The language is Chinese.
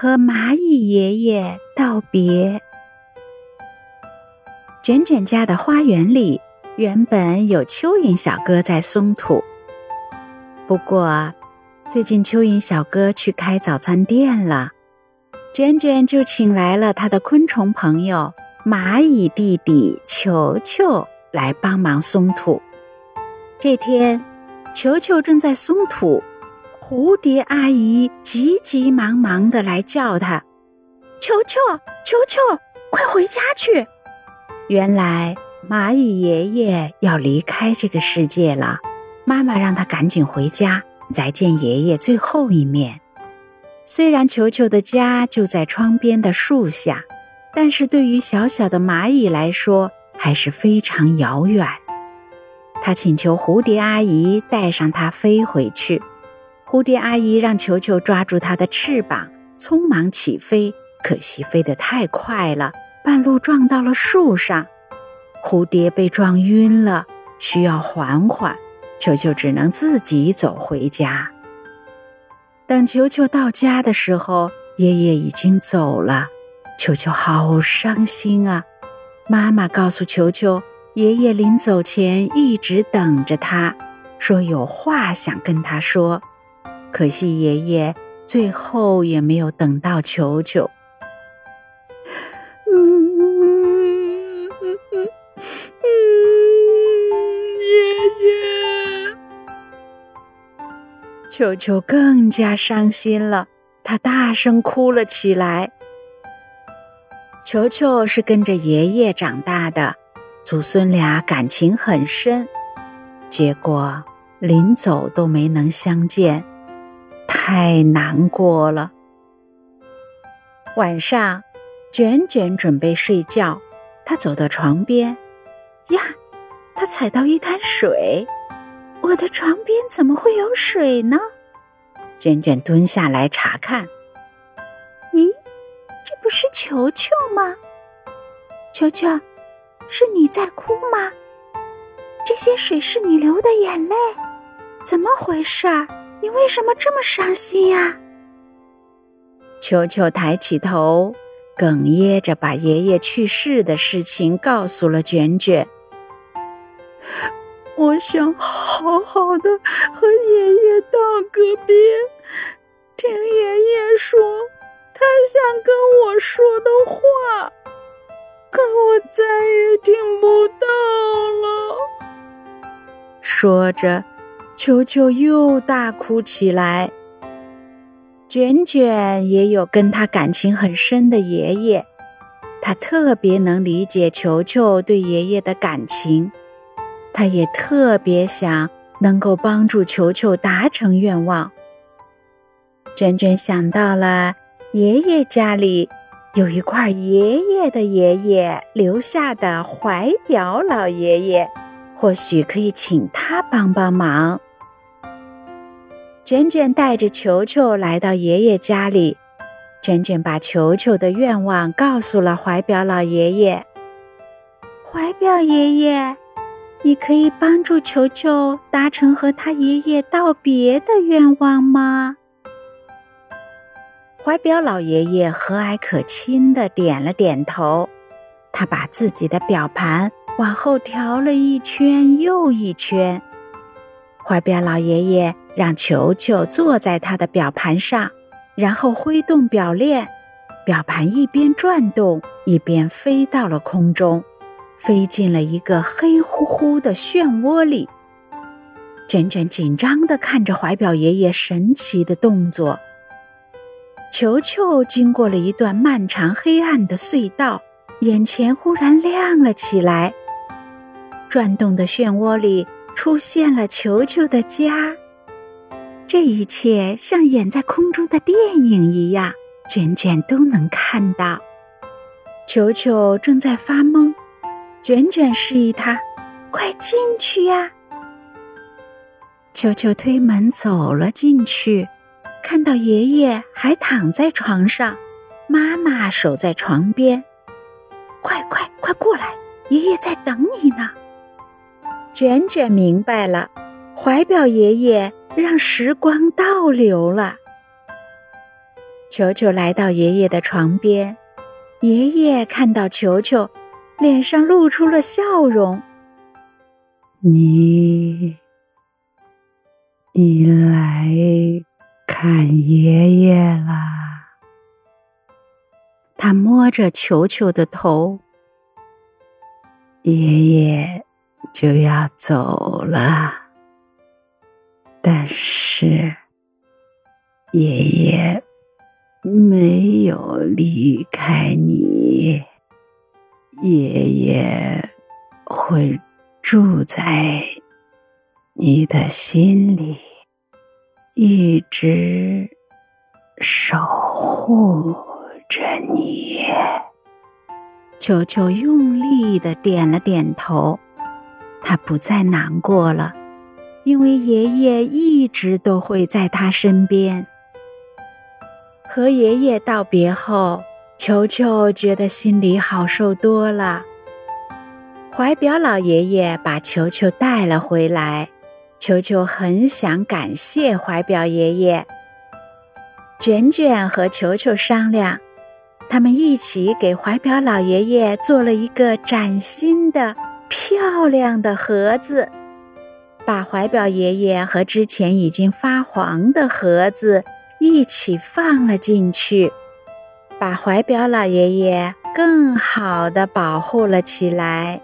和蚂蚁爷爷道别。卷卷家的花园里原本有蚯蚓小哥在松土，不过最近蚯蚓小哥去开早餐店了，卷卷就请来了他的昆虫朋友蚂蚁弟弟球球来帮忙松土。这天，球球正在松土。蝴蝶阿姨急急忙忙的来叫他：“球球，球球，快回家去！”原来蚂蚁爷爷要离开这个世界了，妈妈让他赶紧回家来见爷爷最后一面。虽然球球的家就在窗边的树下，但是对于小小的蚂蚁来说还是非常遥远。他请求蝴蝶阿姨带上它飞回去。蝴蝶阿姨让球球抓住它的翅膀，匆忙起飞。可惜飞得太快了，半路撞到了树上，蝴蝶被撞晕了，需要缓缓。球球只能自己走回家。等球球到家的时候，爷爷已经走了，球球好伤心啊！妈妈告诉球球，爷爷临走前一直等着他，说有话想跟他说。可惜爷爷最后也没有等到球球。嗯嗯嗯嗯，爷爷，球球更加伤心了，他大声哭了起来。球球是跟着爷爷长大的，祖孙俩感情很深，结果临走都没能相见。太难过了。晚上，卷卷准备睡觉，他走到床边，呀，他踩到一滩水。我的床边怎么会有水呢？卷卷蹲下来查看，咦，这不是球球吗？球球，是你在哭吗？这些水是你流的眼泪，怎么回事儿？你为什么这么伤心呀？球球抬起头，哽咽着把爷爷去世的事情告诉了卷卷。我想好好的和爷爷道个别，听爷爷说他想跟我说的话，可我再也听不到了。说着。球球又大哭起来。卷卷也有跟他感情很深的爷爷，他特别能理解球球对爷爷的感情，他也特别想能够帮助球球达成愿望。卷卷想到了爷爷家里有一块爷爷的爷爷留下的怀表老爷爷，或许可以请他帮帮忙。卷卷带着球球来到爷爷家里，卷卷把球球的愿望告诉了怀表老爷爷。怀表爷爷，你可以帮助球球达成和他爷爷道别的愿望吗？怀表老爷爷和蔼可亲的点了点头，他把自己的表盘往后调了一圈又一圈。怀表老爷爷让球球坐在他的表盘上，然后挥动表链，表盘一边转动，一边飞到了空中，飞进了一个黑乎乎的漩涡里。卷卷紧张地看着怀表爷爷神奇的动作。球球经过了一段漫长黑暗的隧道，眼前忽然亮了起来。转动的漩涡里。出现了球球的家，这一切像演在空中的电影一样，卷卷都能看到。球球正在发懵，卷卷示意他：“快进去呀！”球球推门走了进去，看到爷爷还躺在床上，妈妈守在床边：“快快快过来，爷爷在等你呢。”卷卷明白了，怀表爷爷让时光倒流了。球球来到爷爷的床边，爷爷看到球球，脸上露出了笑容。你，你来看爷爷啦？他摸着球球的头。爷爷就要走了，但是爷爷没有离开你，爷爷会住在你的心里，一直守护着你。球球用力的点了点头，他不再难过了，因为爷爷一直都会在他身边。和爷爷道别后，球球觉得心里好受多了。怀表老爷爷把球球带了回来，球球很想感谢怀表爷爷。卷卷和球球商量。他们一起给怀表老爷爷做了一个崭新的、漂亮的盒子，把怀表爷爷和之前已经发黄的盒子一起放了进去，把怀表老爷爷更好的保护了起来。